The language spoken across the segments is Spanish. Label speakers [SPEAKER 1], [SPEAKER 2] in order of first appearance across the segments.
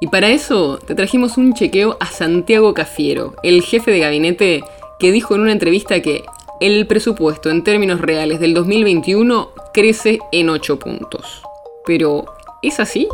[SPEAKER 1] Y para eso te trajimos un chequeo a Santiago Cafiero, el jefe de gabinete que dijo en una entrevista que el presupuesto en términos reales del 2021 crece en 8 puntos. Pero, ¿es así?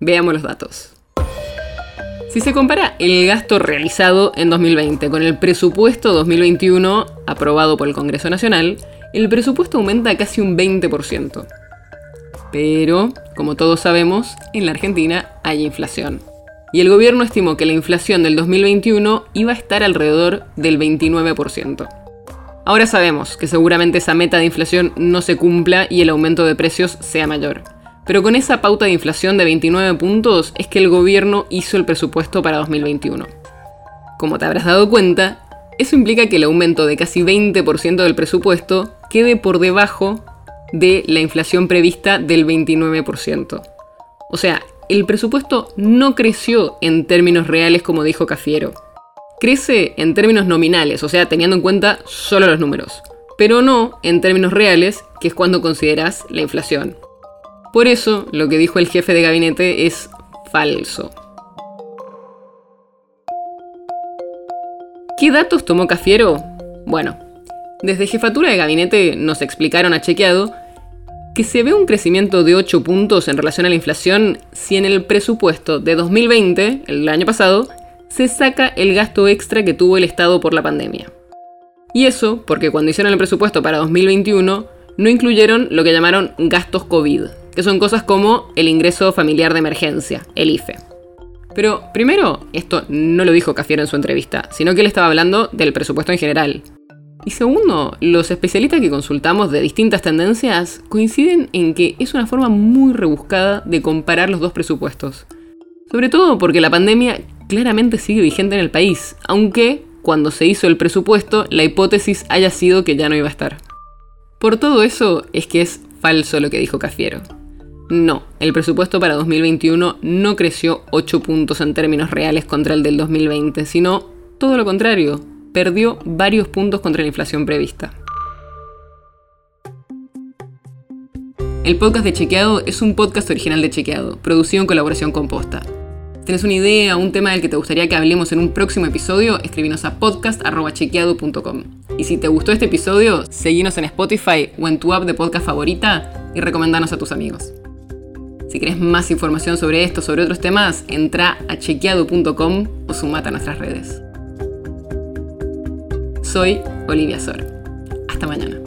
[SPEAKER 1] Veamos los datos. Si se compara el gasto realizado en 2020 con el presupuesto 2021 aprobado por el Congreso Nacional, el presupuesto aumenta casi un 20%. Pero, como todos sabemos, en la Argentina hay inflación. Y el gobierno estimó que la inflación del 2021 iba a estar alrededor del 29%. Ahora sabemos que seguramente esa meta de inflación no se cumpla y el aumento de precios sea mayor. Pero con esa pauta de inflación de 29 puntos es que el gobierno hizo el presupuesto para 2021. Como te habrás dado cuenta, eso implica que el aumento de casi 20% del presupuesto quede por debajo de la inflación prevista del 29%. O sea, el presupuesto no creció en términos reales como dijo Cafiero. Crece en términos nominales, o sea, teniendo en cuenta solo los números, pero no en términos reales, que es cuando consideras la inflación. Por eso, lo que dijo el jefe de gabinete es falso. ¿Qué datos tomó Cafiero? Bueno, desde jefatura de gabinete nos explicaron a chequeado que se ve un crecimiento de 8 puntos en relación a la inflación si en el presupuesto de 2020, el año pasado, se saca el gasto extra que tuvo el Estado por la pandemia. Y eso porque cuando hicieron el presupuesto para 2021 no incluyeron lo que llamaron gastos COVID, que son cosas como el ingreso familiar de emergencia, el IFE. Pero primero, esto no lo dijo Cafiero en su entrevista, sino que él estaba hablando del presupuesto en general. Y segundo, los especialistas que consultamos de distintas tendencias coinciden en que es una forma muy rebuscada de comparar los dos presupuestos. Sobre todo porque la pandemia claramente sigue vigente en el país, aunque cuando se hizo el presupuesto la hipótesis haya sido que ya no iba a estar. Por todo eso es que es falso lo que dijo Cafiero. No, el presupuesto para 2021 no creció 8 puntos en términos reales contra el del 2020, sino todo lo contrario, perdió varios puntos contra la inflación prevista. El podcast de Chequeado es un podcast original de Chequeado, producido en colaboración con Posta. Si tienes una idea o un tema del que te gustaría que hablemos en un próximo episodio, escríbenos a podcast.chequeado.com. Y si te gustó este episodio, seguinos en Spotify o en tu app de podcast favorita y recomendanos a tus amigos. Si querés más información sobre esto, sobre otros temas, entra a chequeado.com o sumate a nuestras redes. Soy Olivia Sor. Hasta mañana.